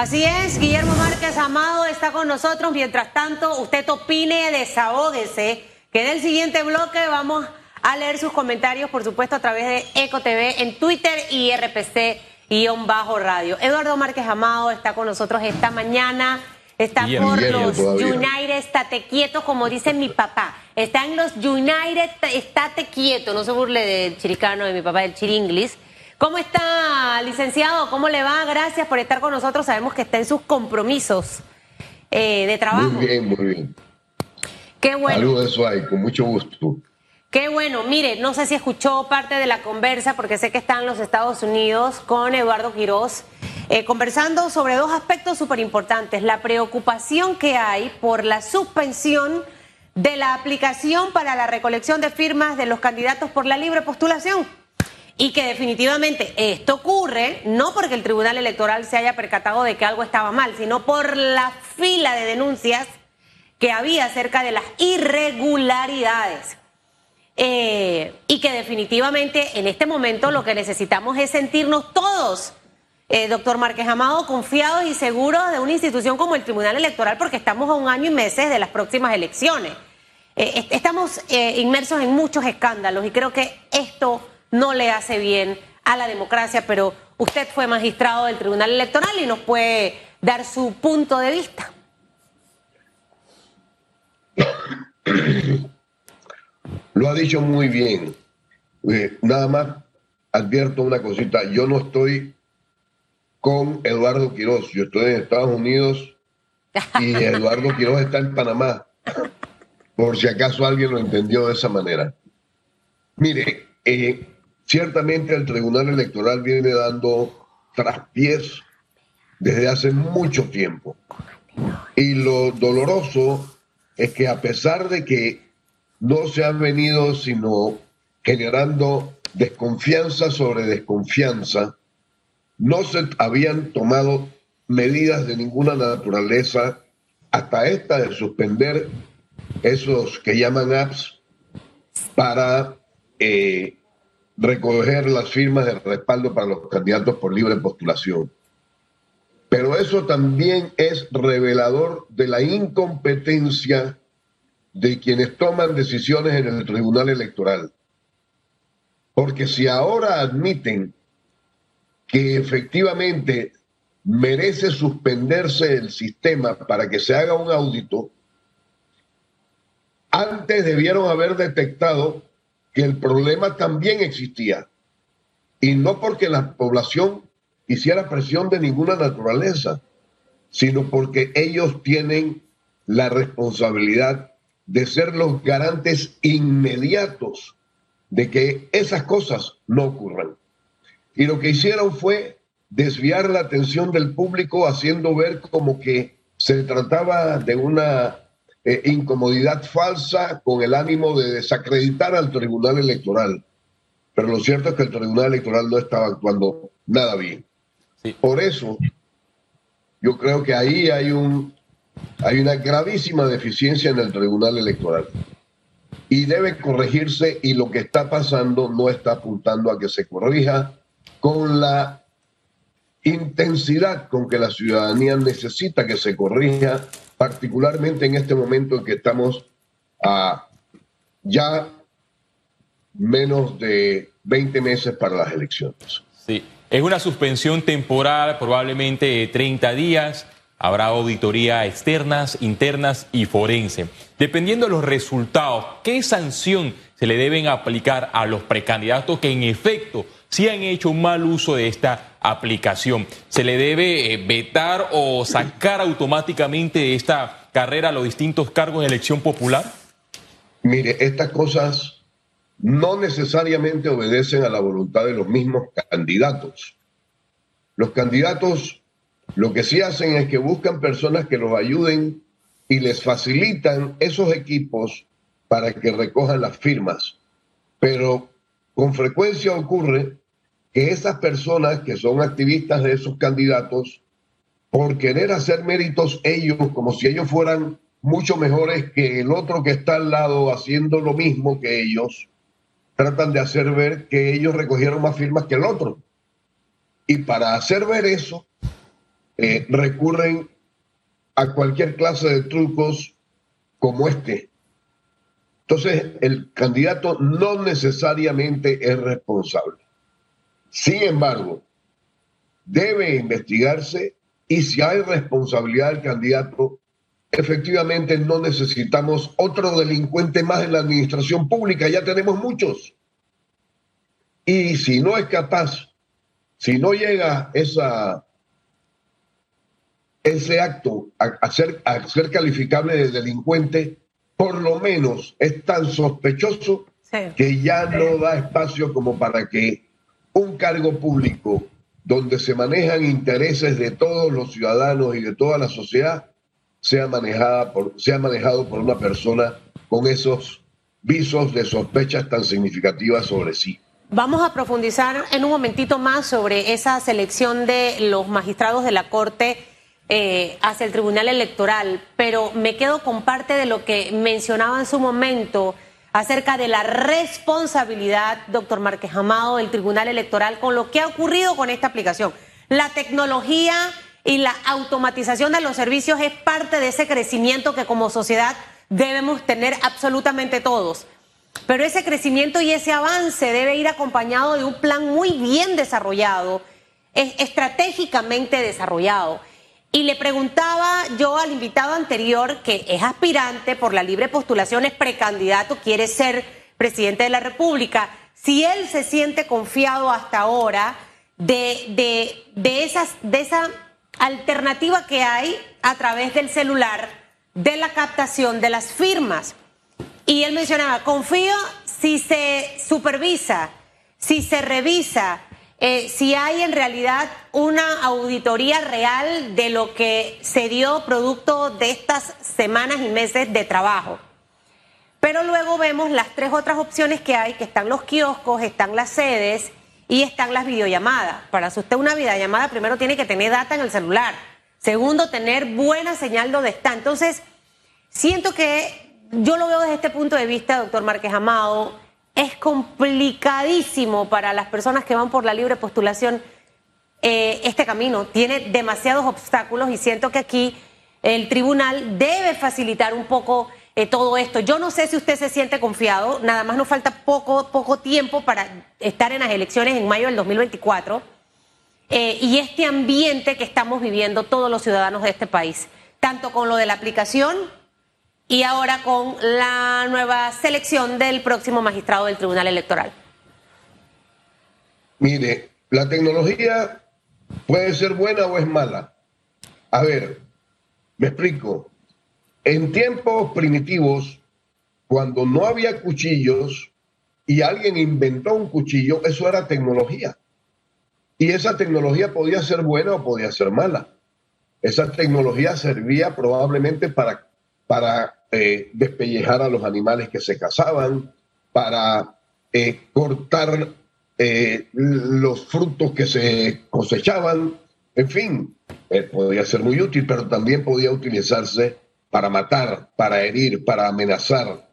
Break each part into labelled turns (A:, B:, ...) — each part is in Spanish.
A: Así es, Guillermo Márquez Amado está con nosotros. Mientras tanto, usted opine, desahógese, que en el siguiente bloque vamos a leer sus comentarios, por supuesto, a través de Eco TV en Twitter y RPC-Radio. Radio. Eduardo Márquez Amado está con nosotros esta mañana. Está por los United, estate quieto, como dice mi papá. Está en los United, estate quieto. No se burle del chiricano de mi papá, del chiringlis. ¿Cómo está, licenciado? ¿Cómo le va? Gracias por estar con nosotros. Sabemos que está en sus compromisos eh, de trabajo.
B: Muy bien, muy bien.
A: Qué bueno.
B: Saludos, Suárez, con mucho gusto.
A: Qué bueno. Mire, no sé si escuchó parte de la conversa, porque sé que está en los Estados Unidos con Eduardo Quirós. Eh, conversando sobre dos aspectos súper importantes. La preocupación que hay por la suspensión de la aplicación para la recolección de firmas de los candidatos por la libre postulación. Y que definitivamente esto ocurre no porque el Tribunal Electoral se haya percatado de que algo estaba mal, sino por la fila de denuncias que había acerca de las irregularidades. Eh, y que definitivamente en este momento lo que necesitamos es sentirnos todos eh, doctor Márquez Amado, confiados y seguros de una institución como el Tribunal Electoral porque estamos a un año y meses de las próximas elecciones. Eh, estamos inmersos en muchos escándalos y creo que esto no le hace bien a la democracia, pero usted fue magistrado del Tribunal Electoral y nos puede dar su punto de vista.
B: Lo ha dicho muy bien. nada más advierto una cosita, yo no estoy con Eduardo Quiroz. Yo estoy en Estados Unidos y Eduardo Quiroz está en Panamá, por si acaso alguien lo entendió de esa manera. Mire, eh, ciertamente el Tribunal Electoral viene dando traspiés desde hace mucho tiempo. Y lo doloroso es que a pesar de que no se han venido sino generando desconfianza sobre desconfianza, no se habían tomado medidas de ninguna naturaleza hasta esta de suspender esos que llaman apps para eh, recoger las firmas de respaldo para los candidatos por libre postulación. Pero eso también es revelador de la incompetencia de quienes toman decisiones en el Tribunal Electoral. Porque si ahora admiten que efectivamente merece suspenderse el sistema para que se haga un audito, antes debieron haber detectado que el problema también existía. Y no porque la población hiciera presión de ninguna naturaleza, sino porque ellos tienen la responsabilidad de ser los garantes inmediatos de que esas cosas no ocurran. Y lo que hicieron fue desviar la atención del público haciendo ver como que se trataba de una eh, incomodidad falsa con el ánimo de desacreditar al Tribunal Electoral. Pero lo cierto es que el Tribunal Electoral no estaba actuando nada bien. Por eso, yo creo que ahí hay, un, hay una gravísima deficiencia en el Tribunal Electoral. Y debe corregirse y lo que está pasando no está apuntando a que se corrija con la intensidad con que la ciudadanía necesita que se corrija, particularmente en este momento en que estamos a ya menos de 20 meses para las elecciones.
C: Sí, es una suspensión temporal, probablemente de 30 días. Habrá auditoría externas, internas y forense. Dependiendo de los resultados, ¿qué sanción se le deben aplicar a los precandidatos que en efecto si han hecho un mal uso de esta aplicación. ¿Se le debe eh, vetar o sacar automáticamente de esta carrera a los distintos cargos de elección popular?
B: Mire, estas cosas no necesariamente obedecen a la voluntad de los mismos candidatos. Los candidatos lo que sí hacen es que buscan personas que los ayuden y les facilitan esos equipos para que recojan las firmas. Pero con frecuencia ocurre que esas personas que son activistas de esos candidatos, por querer hacer méritos ellos, como si ellos fueran mucho mejores que el otro que está al lado haciendo lo mismo que ellos, tratan de hacer ver que ellos recogieron más firmas que el otro. Y para hacer ver eso, eh, recurren a cualquier clase de trucos como este. Entonces, el candidato no necesariamente es responsable. Sin embargo, debe investigarse y si hay responsabilidad del candidato, efectivamente no necesitamos otro delincuente más en la administración pública, ya tenemos muchos. Y si no es capaz, si no llega esa, ese acto a, ser, a ser calificable de delincuente, por lo menos es tan sospechoso que ya no da espacio como para que un cargo público donde se manejan intereses de todos los ciudadanos y de toda la sociedad sea, manejada sea manejado por una persona con esos visos de sospechas tan significativas sobre sí.
A: Vamos a profundizar en un momentito más sobre esa selección de los magistrados de la Corte eh, hacia el Tribunal Electoral, pero me quedo con parte de lo que mencionaba en su momento acerca de la responsabilidad, doctor Márquez Amado, del Tribunal Electoral con lo que ha ocurrido con esta aplicación. La tecnología y la automatización de los servicios es parte de ese crecimiento que como sociedad debemos tener absolutamente todos. Pero ese crecimiento y ese avance debe ir acompañado de un plan muy bien desarrollado, estratégicamente desarrollado. Y le preguntaba yo al invitado anterior, que es aspirante por la libre postulación, es precandidato, quiere ser presidente de la República, si él se siente confiado hasta ahora de, de, de, esas, de esa alternativa que hay a través del celular de la captación de las firmas. Y él mencionaba, confío si se supervisa, si se revisa, eh, si hay en realidad una auditoría real de lo que se dio producto de estas semanas y meses de trabajo. Pero luego vemos las tres otras opciones que hay, que están los kioscos, están las sedes y están las videollamadas. Para usted una videollamada, primero tiene que tener data en el celular. Segundo, tener buena señal donde está. Entonces, siento que yo lo veo desde este punto de vista, doctor Márquez Amado, es complicadísimo para las personas que van por la libre postulación eh, este camino. Tiene demasiados obstáculos y siento que aquí el tribunal debe facilitar un poco eh, todo esto. Yo no sé si usted se siente confiado, nada más nos falta poco, poco tiempo para estar en las elecciones en mayo del 2024 eh, y este ambiente que estamos viviendo todos los ciudadanos de este país, tanto con lo de la aplicación y ahora con la nueva selección del próximo magistrado del Tribunal Electoral?
B: Mire, la tecnología puede ser buena o es mala. A ver, me explico. En tiempos primitivos, cuando no había cuchillos y alguien inventó un cuchillo, eso era tecnología. Y esa tecnología podía ser buena o podía ser mala. Esa tecnología servía probablemente para, para eh, despellejar a los animales que se cazaban, para eh, cortar eh, los frutos que se cosechaban, en fin, podía ser muy útil, pero también podía utilizarse para matar, para herir, para amenazar,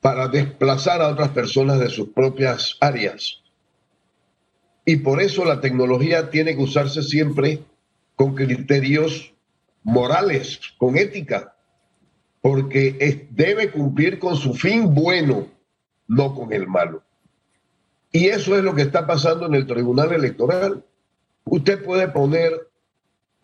B: para desplazar a otras personas de sus propias áreas. Y por eso la tecnología tiene que usarse siempre con criterios morales, con ética porque debe cumplir con su fin bueno, no con el malo. Y eso es lo que está pasando en el Tribunal Electoral. Usted puede poner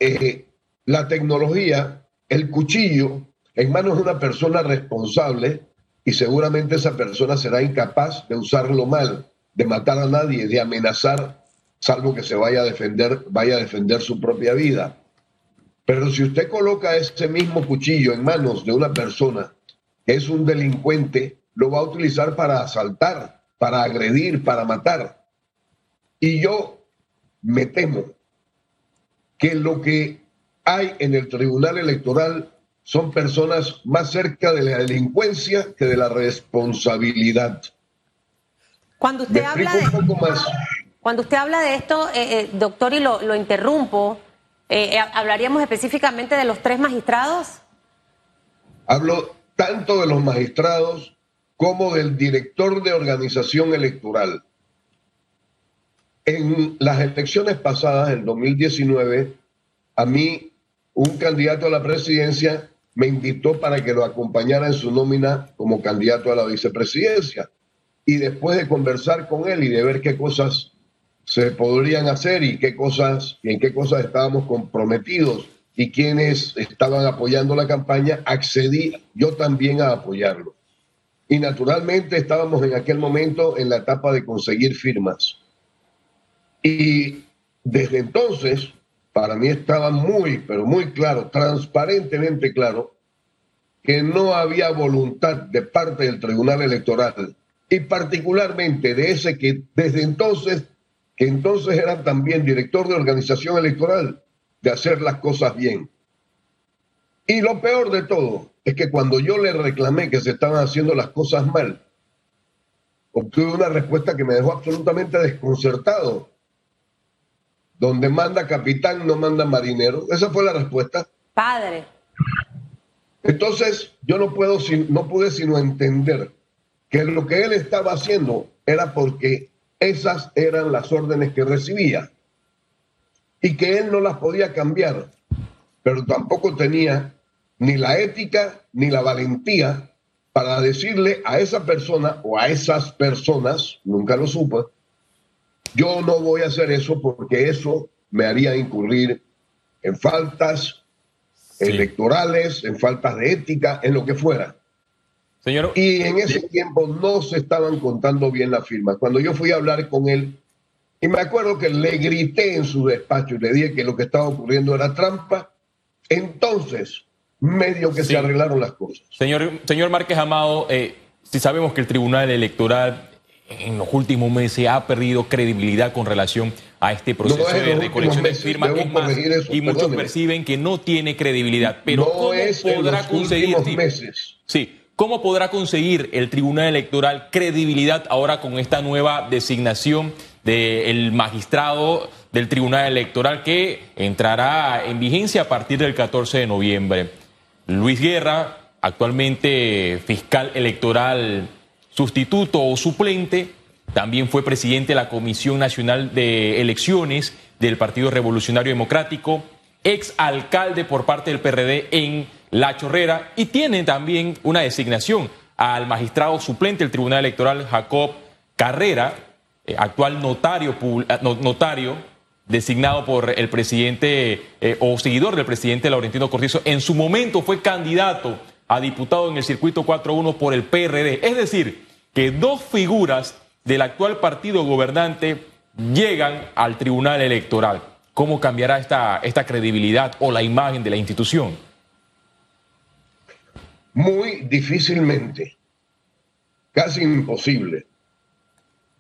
B: eh, la tecnología, el cuchillo, en manos de una persona responsable y seguramente esa persona será incapaz de usarlo mal, de matar a nadie, de amenazar, salvo que se vaya a defender, vaya a defender su propia vida. Pero si usted coloca ese mismo cuchillo en manos de una persona que es un delincuente, lo va a utilizar para asaltar, para agredir, para matar. Y yo me temo que lo que hay en el Tribunal Electoral son personas más cerca de la delincuencia que de la responsabilidad.
A: Cuando usted, habla de, cuando usted habla de esto, eh, eh, doctor, y lo, lo interrumpo, eh, eh, ¿Hablaríamos específicamente de los tres magistrados?
B: Hablo tanto de los magistrados como del director de organización electoral. En las elecciones pasadas, en 2019, a mí un candidato a la presidencia me invitó para que lo acompañara en su nómina como candidato a la vicepresidencia. Y después de conversar con él y de ver qué cosas se podrían hacer y qué cosas, en qué cosas estábamos comprometidos y quienes estaban apoyando la campaña, accedí yo también a apoyarlo. Y naturalmente estábamos en aquel momento en la etapa de conseguir firmas. Y desde entonces, para mí estaba muy, pero muy claro, transparentemente claro, que no había voluntad de parte del Tribunal Electoral y particularmente de ese que desde entonces, que entonces era también director de organización electoral, de hacer las cosas bien. Y lo peor de todo es que cuando yo le reclamé que se estaban haciendo las cosas mal, obtuve una respuesta que me dejó absolutamente desconcertado. Donde manda capitán, no manda marinero. Esa fue la respuesta.
A: Padre.
B: Entonces, yo no, puedo, no pude sino entender que lo que él estaba haciendo era porque esas eran las órdenes que recibía y que él no las podía cambiar, pero tampoco tenía ni la ética ni la valentía para decirle a esa persona o a esas personas, nunca lo supo, yo no voy a hacer eso porque eso me haría incurrir en faltas electorales, en faltas de ética, en lo que fuera. Señor. Y en ese tiempo no se estaban contando bien las firmas. Cuando yo fui a hablar con él, y me acuerdo que le grité en su despacho y le dije que lo que estaba ocurriendo era trampa, entonces medio que se arreglaron las cosas.
C: Señor, señor Márquez Amado, eh, si sabemos que el Tribunal Electoral en los últimos meses ha perdido credibilidad con relación a este proceso de recolección de firmas. y muchos perciben que no tiene credibilidad. Pero ¿cómo podrá conseguir? Sí, ¿cómo podrá conseguir el Tribunal Electoral credibilidad ahora con esta nueva designación del magistrado del Tribunal Electoral que entrará en vigencia a partir del 14 de noviembre? Luis Guerra, actualmente fiscal electoral sustituto o suplente, también fue presidente de la Comisión Nacional de Elecciones del Partido Revolucionario Democrático, ex alcalde por parte del PRD en La Chorrera y tiene también una designación al magistrado suplente del Tribunal Electoral Jacob Carrera, eh, actual notario, eh, notario designado por el presidente eh, o seguidor del presidente Laurentino Cortizo, en su momento fue candidato a diputado en el circuito 4-1 por el PRD. Es decir, que dos figuras del actual partido gobernante llegan al Tribunal Electoral. ¿Cómo cambiará esta, esta credibilidad o la imagen de la institución?
B: Muy difícilmente, casi imposible.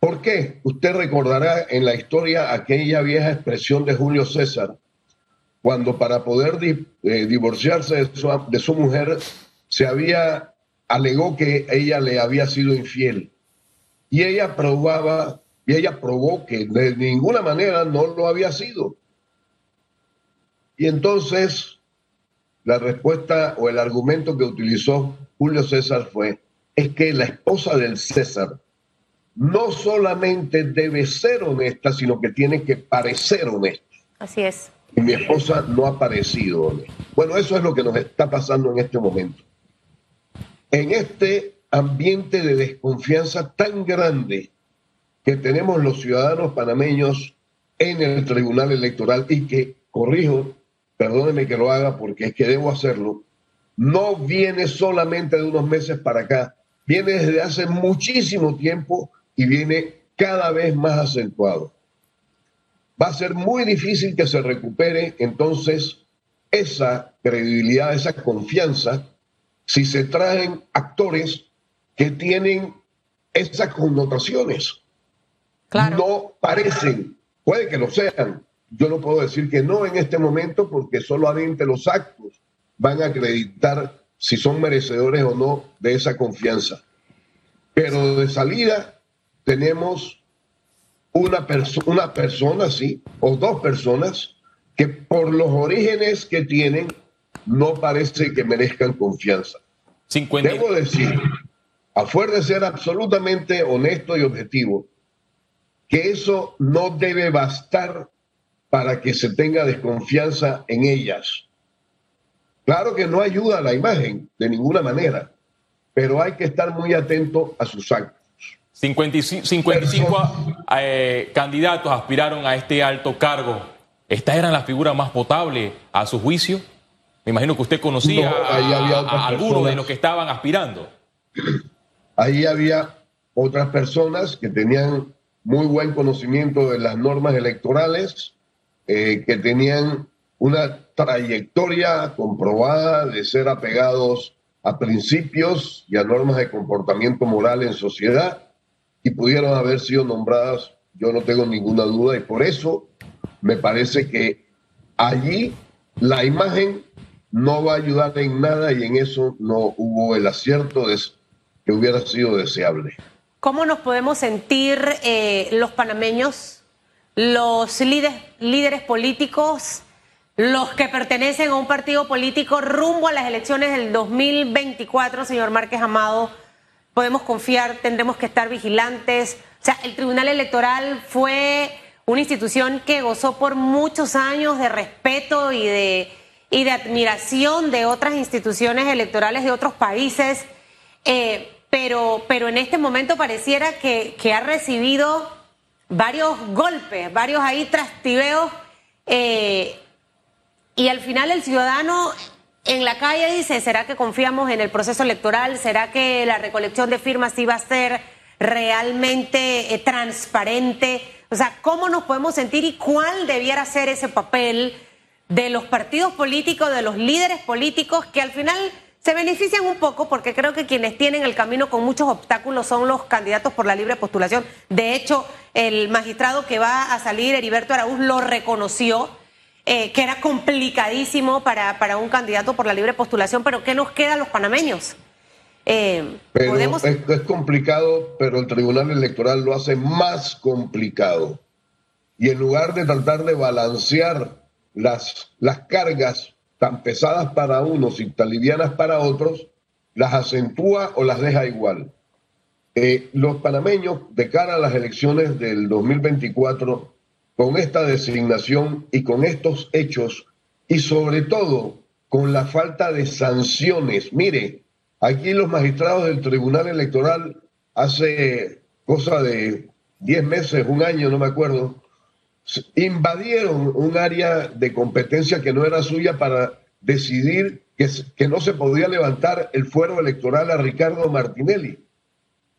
B: ¿Por qué? Usted recordará en la historia aquella vieja expresión de Julio César, cuando para poder eh, divorciarse de su, de su mujer se había, alegó que ella le había sido infiel. Y ella probaba, y ella probó que de ninguna manera no lo había sido. Y entonces la respuesta o el argumento que utilizó Julio César fue, es que la esposa del César no solamente debe ser honesta, sino que tiene que parecer honesta.
A: Así es.
B: Y mi esposa no ha parecido honesta. Bueno, eso es lo que nos está pasando en este momento. En este ambiente de desconfianza tan grande que tenemos los ciudadanos panameños en el Tribunal Electoral y que, corrijo, perdóneme que lo haga porque es que debo hacerlo, no viene solamente de unos meses para acá, viene desde hace muchísimo tiempo y viene cada vez más acentuado. Va a ser muy difícil que se recupere entonces esa credibilidad, esa confianza, si se traen actores que tienen esas connotaciones. No parecen, puede que lo sean. Yo no puedo decir que no en este momento porque solamente los actos van a acreditar si son merecedores o no de esa confianza. Pero de salida tenemos una, una persona, sí, o dos personas que por los orígenes que tienen no parece que merezcan confianza. Debo decir, a fuerza de ser absolutamente honesto y objetivo, que eso no debe bastar para que se tenga desconfianza en ellas. Claro que no ayuda a la imagen de ninguna manera, pero hay que estar muy atento a sus actos.
C: 55, 55 eh, candidatos aspiraron a este alto cargo. ¿Estas eran las figuras más potables a su juicio? Me imagino que usted conocía a, algunos de los que estaban aspirando.
B: Ahí había otras personas que tenían muy buen conocimiento de las normas electorales, eh, que tenían una trayectoria comprobada de ser apegados a principios y a normas de comportamiento moral en sociedad y pudieron haber sido nombradas, yo no tengo ninguna duda, y por eso me parece que allí la imagen no va a ayudar en nada y en eso no hubo el acierto de, que hubiera sido deseable.
A: ¿Cómo nos podemos sentir eh, los panameños, los líderes, políticos, los que pertenecen a un partido político rumbo a las elecciones del 2024, señor Márquez Amado? podemos confiar, tendremos que estar vigilantes. O sea, el Tribunal Electoral fue una institución que gozó por muchos años de respeto y de, y de admiración de otras instituciones electorales de otros países, eh, pero, pero en este momento pareciera que, que ha recibido varios golpes, varios ahí trastiveos, eh, y al final el ciudadano en la calle dice, ¿será que confiamos en el proceso electoral? ¿Será que la recolección de firmas iba a ser realmente eh, transparente? O sea, ¿cómo nos podemos sentir y cuál debiera ser ese papel de los partidos políticos, de los líderes políticos que al final se benefician un poco porque creo que quienes tienen el camino con muchos obstáculos son los candidatos por la libre postulación. De hecho, el magistrado que va a salir, Heriberto Araúz, lo reconoció eh, que era complicadísimo para, para, un candidato por la libre postulación, pero ¿qué nos queda a los panameños?
B: Eh, ¿podemos... es, es, complicado, pero el Tribunal Electoral lo hace más complicado. Y en lugar de tratar de balancear las, las cargas tan pesadas para unos y tan livianas para otros, las acentúa o las deja igual. Eh, los panameños, de cara a las elecciones del 2024, con esta designación y con estos hechos y sobre todo con la falta de sanciones. Mire, aquí los magistrados del Tribunal Electoral hace cosa de 10 meses, un año, no me acuerdo, invadieron un área de competencia que no era suya para decidir que, no se podía levantar el fuero electoral a Ricardo Martinelli.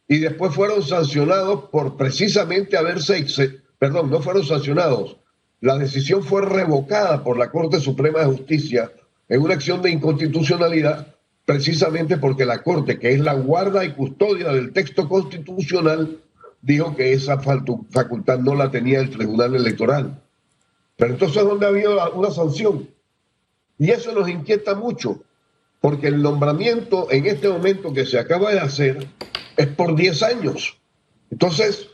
B: Y después fueron sancionados por precisamente haberse perdón, no fueron sancionados. La decisión fue revocada por la Corte Suprema de Justicia en una acción de inconstitucionalidad, precisamente porque la Corte, que es la guarda y custodia del texto constitucional, dijo que esa facultad no la tenía el Tribunal Electoral. Pero entonces, ¿dónde ha habido una sanción? Y eso nos inquieta mucho, porque el nombramiento en este momento que se acaba de hacer es por 10 años. Entonces,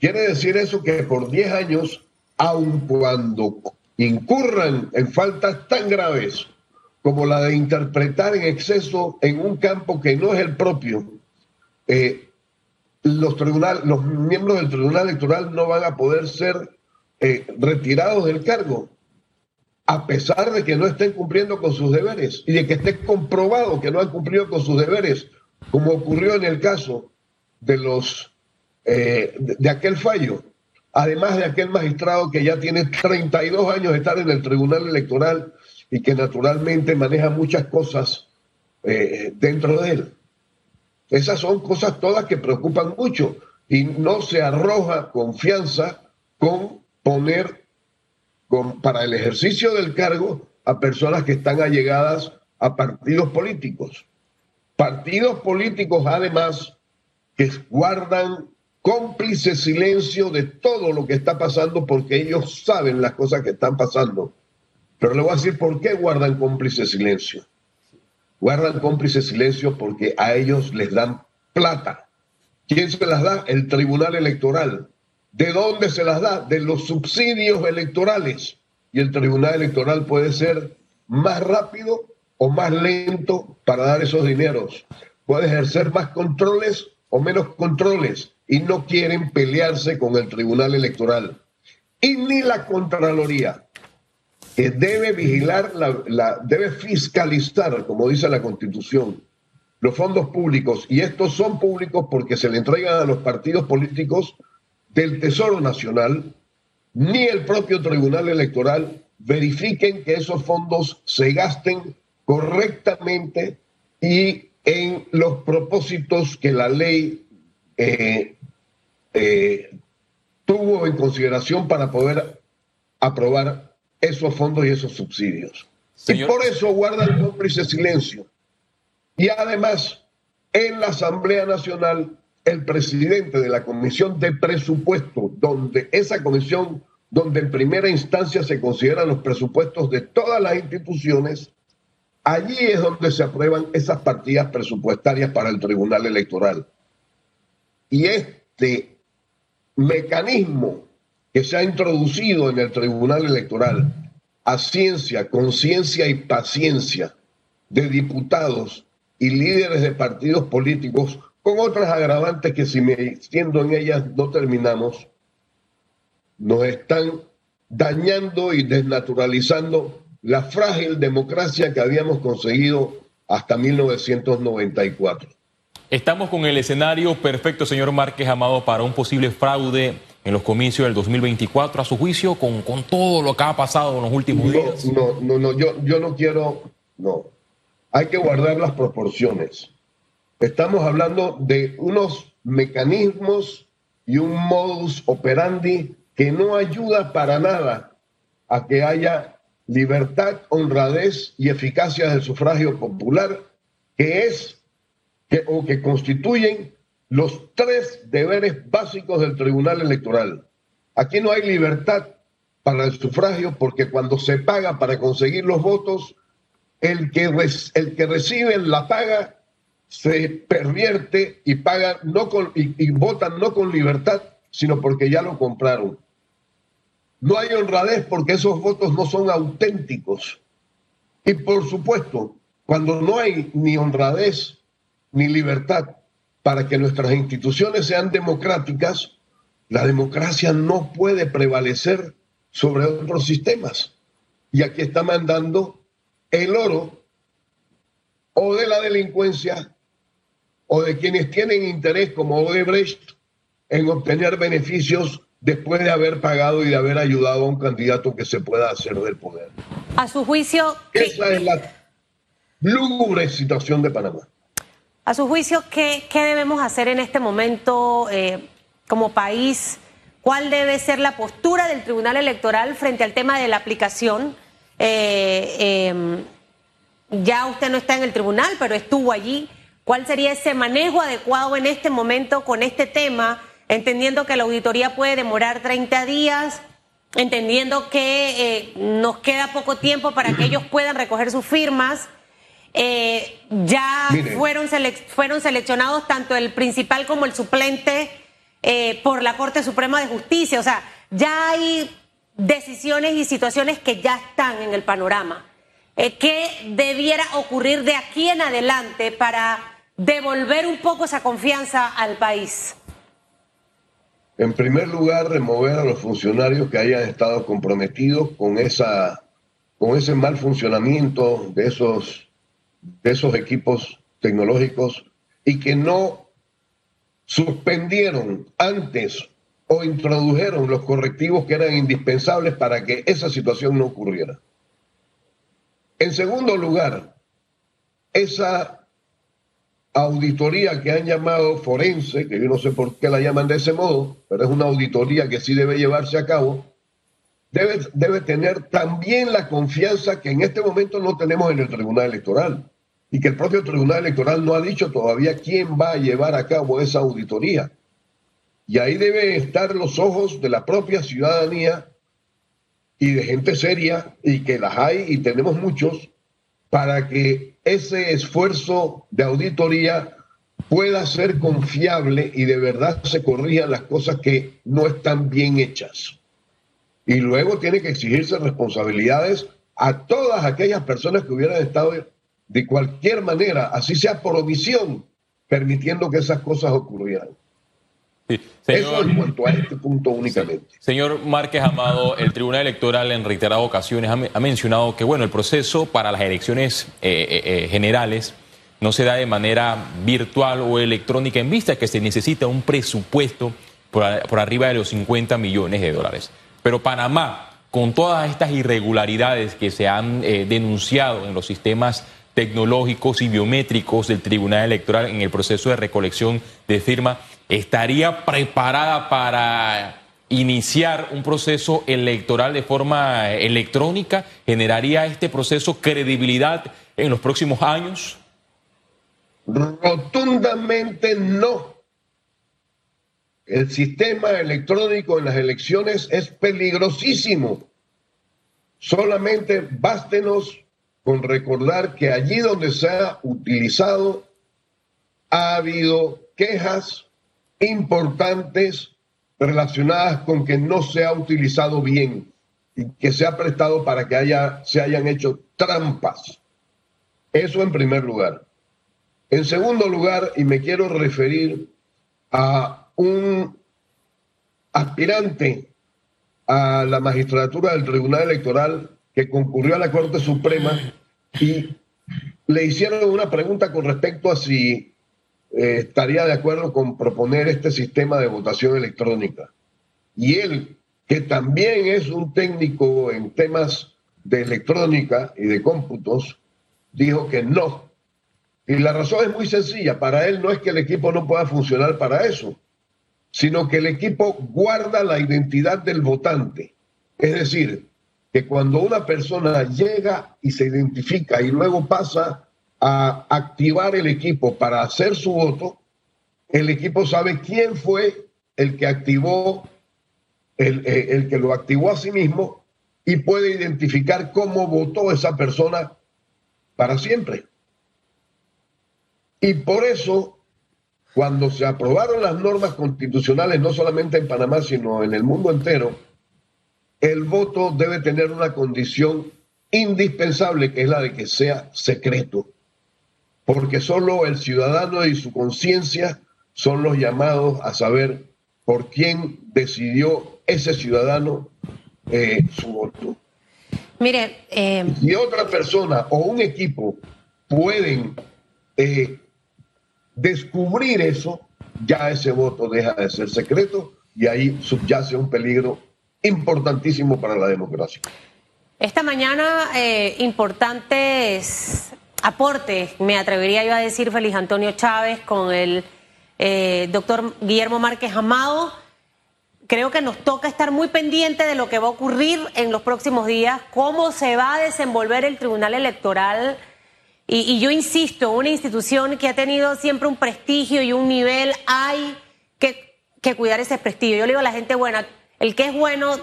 B: Quiere decir eso que por 10 años, aun cuando incurran en faltas tan graves como la de interpretar en exceso en un campo que no es el propio, eh, los, tribunal, los miembros del Tribunal Electoral no van a poder ser eh, retirados del cargo, a pesar de que no estén cumpliendo con sus deberes y de que esté comprobado que no han cumplido con sus deberes, como ocurrió en el caso de los eh, de, aquel fallo, además de aquel magistrado que ya tiene 32 años de estar en el Tribunal Electoral y que naturalmente maneja muchas cosas eh, dentro de él. Esas son cosas todas que preocupan mucho y no se arroja confianza con poner para el ejercicio del cargo a personas que están allegadas a partidos políticos. Partidos políticos además que guardan cómplice silencio de todo lo que está pasando porque ellos saben las cosas que están pasando. Pero le voy a decir por qué guardan cómplice silencio. Guardan cómplice silencio porque a ellos les dan plata. ¿Quién se las da? El Tribunal Electoral. ¿De dónde se las da? De los subsidios electorales. Y el Tribunal Electoral puede ser más rápido o más lento para dar esos dineros. Puede ejercer más controles o menos controles y no quieren pelearse con el Tribunal Electoral. y ni la Contraloría, debe vigilar, la, debe fiscalizar, como dice la Constitución, los fondos públicos. Y estos son públicos porque se le entregan a los partidos políticos del Tesoro Nacional, ni el propio Tribunal Electoral verifiquen que esos fondos se gasten correctamente y en los propósitos que la ley eh, eh, tuvo en consideración para poder aprobar esos fondos y esos subsidios. Y por eso guarda el cómplice silencio. Y además, en la Asamblea Nacional, el presidente de la Comisión de Presupuesto, donde esa comisión, donde en primera instancia se consideran los presupuestos de todas las instituciones, allí es donde se aprueban esas partidas presupuestarias para el Tribunal Electoral. Y este mecanismo que se ha introducido en el Tribunal Electoral a ciencia, conciencia y paciencia de diputados y líderes de partidos políticos, con otras agravantes que si me extiendo en ellas no terminamos, nos están dañando y desnaturalizando la frágil democracia que habíamos conseguido hasta 1994.
C: Estamos con el escenario perfecto, señor Márquez Amado, para un posible fraude en los comicios del 2024, a su juicio, con, con todo lo que ha pasado en los últimos días.
B: No, no, no, yo, yo no quiero, no. Hay que guardar las proporciones. Estamos hablando de unos mecanismos y un modus operandi que no ayuda para nada a que haya libertad, honradez y eficacia del sufragio popular, que es que, o que constituyen los tres deberes básicos del Tribunal Electoral. Aquí no hay libertad para el sufragio porque cuando se paga para conseguir los votos, el que, el que recibe la paga se pervierte y paga no con, y votan no con libertad, sino porque ya lo compraron. No hay honradez porque esos votos no son auténticos. Y por supuesto, cuando no hay ni honradez ni libertad para que nuestras instituciones sean democráticas, la democracia no puede prevalecer sobre otros sistemas. Y aquí está mandando el oro o de la delincuencia o de quienes tienen interés como Odebrecht en obtener beneficios después de haber pagado y de haber ayudado a un candidato que se pueda hacer del poder.
A: A su juicio...
B: Esa es la lúgubre situación de Panamá.
A: A su juicio, ¿qué, qué debemos hacer en este momento eh, como país? ¿Cuál debe ser la postura del Tribunal Electoral frente al tema de la aplicación? Eh, em, ya usted no está en el tribunal, pero estuvo allí. ¿Cuál sería ese manejo adecuado en este momento con este tema, entendiendo que la auditoría puede demorar 30 días, entendiendo que eh, nos queda poco tiempo para que ellos puedan recoger sus firmas? Eh, ya fueron, fueron seleccionados tanto el principal como el suplente eh, por la Corte Suprema de Justicia. O sea, ya hay decisiones y situaciones que ya están en el panorama. Eh, ¿Qué debiera ocurrir de aquí en adelante para devolver un poco esa confianza al país?
B: En primer lugar, remover a los funcionarios que hayan estado comprometidos con, esa, con ese mal funcionamiento de esos de esos equipos tecnológicos y que no suspendieron antes o introdujeron los correctivos que eran indispensables para que esa situación no ocurriera. En segundo lugar, esa auditoría que han llamado forense, que yo no sé por qué la llaman de ese modo, pero es una auditoría que sí debe llevarse a cabo, debe, debe tener también la confianza que en este momento no tenemos en el Tribunal Electoral y que el propio Tribunal Electoral no ha dicho todavía quién va a llevar a cabo esa auditoría. Y ahí deben estar los ojos de la propia ciudadanía y de gente seria, y que las hay y tenemos muchos, para que ese esfuerzo de auditoría pueda ser confiable y de verdad se corrijan las cosas que no están bien hechas. Y luego tiene que exigirse responsabilidades a todas aquellas personas que hubieran estado de cualquier manera, así sea por omisión, permitiendo que esas cosas ocurrieran. Eso en cuanto a este punto únicamente.
C: Señor Márquez Amado, el Tribunal Electoral en reiteradas ocasiones ha, mencionado que bueno, el proceso para las elecciones eh, eh, eh, generales no se da de manera virtual o electrónica en vista que se necesita un presupuesto por, arriba de los 50 millones de dólares. Pero Panamá, con todas estas irregularidades que se han denunciado en los sistemas tecnológicos y biométricos del Tribunal Electoral en el proceso de recolección de firma, estaría preparada para iniciar un proceso electoral de forma electrónica? ¿Generaría este proceso credibilidad en los próximos años?
B: Rotundamente no. El sistema electrónico en las elecciones es peligrosísimo. Solamente bástenos con recordar que allí donde se ha utilizado ha habido quejas importantes relacionadas con que no se ha utilizado bien y que se ha prestado para que haya, se hayan hecho trampas. Eso en primer lugar. En segundo lugar, y me quiero referir a un aspirante a la magistratura del Tribunal Electoral concurrió a la Corte Suprema y le hicieron una pregunta con respecto a si eh, estaría de acuerdo con proponer este sistema de votación electrónica. Y él, que también es un técnico en temas de electrónica y de cómputos, dijo que no. Y la razón es muy sencilla. Para él no es que el equipo no pueda funcionar para eso, sino que el equipo guarda la identidad del votante. Es decir, que cuando una persona llega y se identifica y luego pasa a activar el equipo para hacer su voto, el equipo sabe quién fue el que activó, el, eh, el, que lo activó a sí mismo y puede identificar cómo votó esa persona para siempre. Y por eso, cuando se aprobaron las normas constitucionales, no solamente en Panamá, sino en el mundo entero, el voto debe tener una condición indispensable, que es la de que sea secreto porque solo el ciudadano y su conciencia son los llamados a saber por quién decidió ese ciudadano eh, su voto.
A: Mire, eh...
B: si otra persona o un equipo pueden eh, descubrir eso, ya ese voto deja de ser secreto y ahí subyace un peligro importantísimo para la democracia.
A: Esta mañana eh, importantes aporte, me atrevería yo a decir, Feliz Antonio Chávez con el eh, doctor Guillermo Márquez Amado. Creo que nos toca estar muy pendiente de lo que va a ocurrir en los próximos días, cómo se va a desenvolver el Tribunal Electoral. Y, yo insisto, una institución que ha tenido siempre un prestigio y un nivel, hay que, que cuidar ese prestigio. Yo le digo a la gente buena, el que es bueno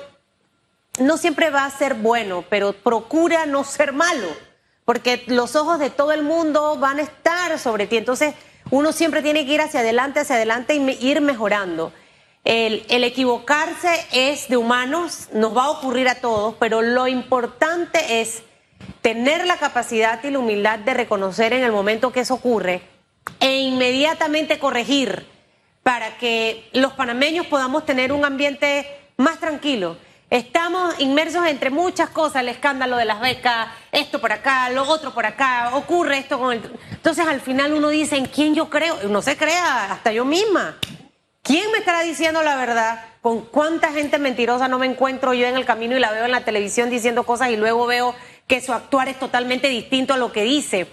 A: no siempre va a ser bueno, pero procura no ser malo porque los ojos de todo el mundo van a estar sobre ti. Entonces, uno siempre tiene que ir hacia adelante, hacia adelante y ir mejorando. El, equivocarse es de humanos, nos va a ocurrir a todos, pero lo importante es tener la capacidad y la humildad de reconocer en el momento que eso ocurre e inmediatamente corregir para que los panameños podamos tener un ambiente más tranquilo. Estamos inmersos entre muchas cosas, el escándalo de las becas, esto por acá, lo otro por acá, ocurre esto con el... Entonces al final uno dice, ¿en quién yo creo? No se crea, hasta yo misma. ¿Quién me estará diciendo la verdad? ¿Con cuánta gente mentirosa no me encuentro yo en el camino y la veo en la televisión diciendo cosas y luego veo que su actuar es totalmente distinto a lo que dice?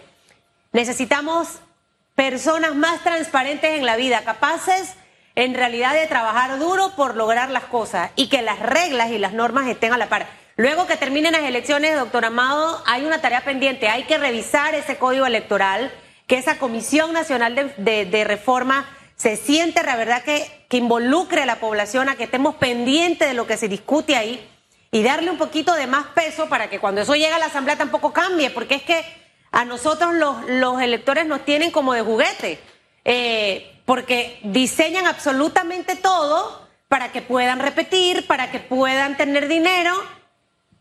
A: Necesitamos personas más transparentes en la vida, capaces en realidad de trabajar duro por lograr las cosas y que las reglas y las normas estén a la par. Luego que terminen las elecciones, doctor Amado, hay una tarea pendiente. Hay que revisar ese código electoral, que esa Comisión Nacional de, Reforma se siente, la verdad, que, que involucre a la población a que estemos pendientes de lo que se discute ahí y darle un poquito de más peso para que cuando eso llegue a la Asamblea tampoco cambie, porque es que a nosotros los, los electores nos tienen como de juguete. Eh, porque diseñan absolutamente todo para que puedan repetir, para que puedan tener dinero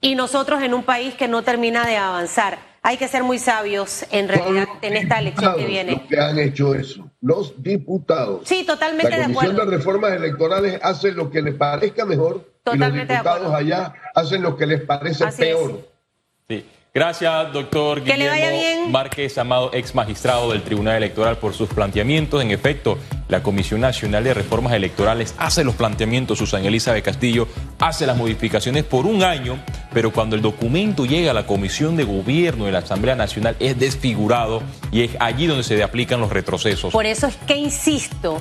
A: y nosotros en un país que no termina de avanzar. hay que ser muy sabios en realidad en esta elección que viene.
B: Los que han hecho eso, los diputados.
A: Sí, totalmente
B: de
A: acuerdo.
B: La Comisión de Reformas Electorales hace lo que les parezca mejor
A: totalmente
B: y los diputados allá hacen lo que les parece peor.
C: Sí. Gracias, doctor
A: que
C: Guillermo Márquez Amado, ex magistrado del Tribunal Electoral, por sus planteamientos. En efecto, la Comisión Nacional de Reformas Electorales hace los planteamientos, Susana Elizabeth Castillo hace las modificaciones por un año, pero cuando el documento llega a la Comisión de Gobierno de la Asamblea Nacional es desfigurado y es allí donde se aplican los retrocesos.
A: Por eso es que insisto,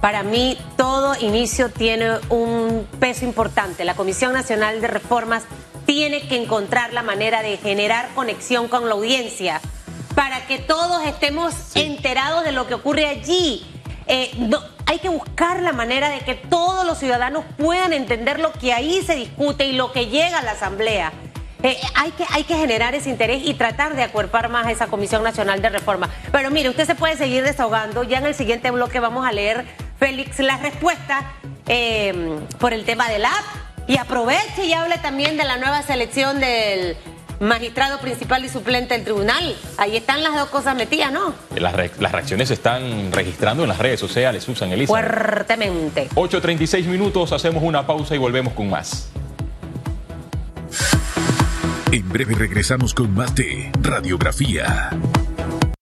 A: para mí todo inicio tiene un peso importante. La Comisión Nacional de Reformas tiene que encontrar la manera de generar conexión con la audiencia para que todos estemos enterados de lo que ocurre allí. Eh, hay que buscar la manera de que todos los ciudadanos puedan entender lo que ahí se discute y lo que llega a la Asamblea. Eh, hay, que, hay que generar ese interés y tratar de acuerpar más a esa Comisión Nacional de Reforma. Pero mire, usted se puede seguir desahogando. Ya en el siguiente bloque vamos a leer, Félix, la respuesta eh, por el tema del app y aproveche y hable también de la nueva selección del magistrado principal y suplente del tribunal. Ahí están las dos cosas metidas, ¿no?
C: Las, reacciones se están registrando en las redes sociales, Susan Elisa.
A: Fuertemente.
C: 8.36 minutos, hacemos una pausa y volvemos con más.
D: En breve regresamos con más de Radiografía.